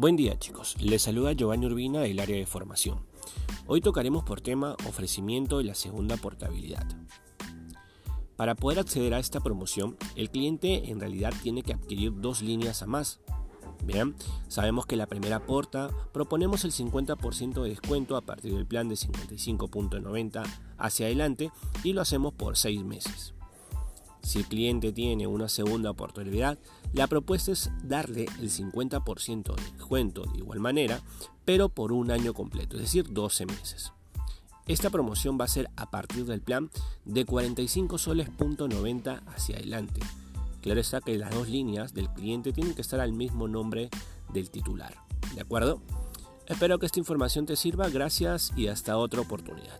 Buen día chicos, les saluda Giovanni Urbina del área de formación. Hoy tocaremos por tema ofrecimiento de la segunda portabilidad. Para poder acceder a esta promoción, el cliente en realidad tiene que adquirir dos líneas a más. Bien, sabemos que la primera porta proponemos el 50% de descuento a partir del plan de 55.90 hacia adelante y lo hacemos por 6 meses. Si el cliente tiene una segunda oportunidad, la propuesta es darle el 50% de descuento de igual manera, pero por un año completo, es decir, 12 meses. Esta promoción va a ser a partir del plan de 45 soles.90 hacia adelante. Claro está que las dos líneas del cliente tienen que estar al mismo nombre del titular. ¿De acuerdo? Espero que esta información te sirva. Gracias y hasta otra oportunidad.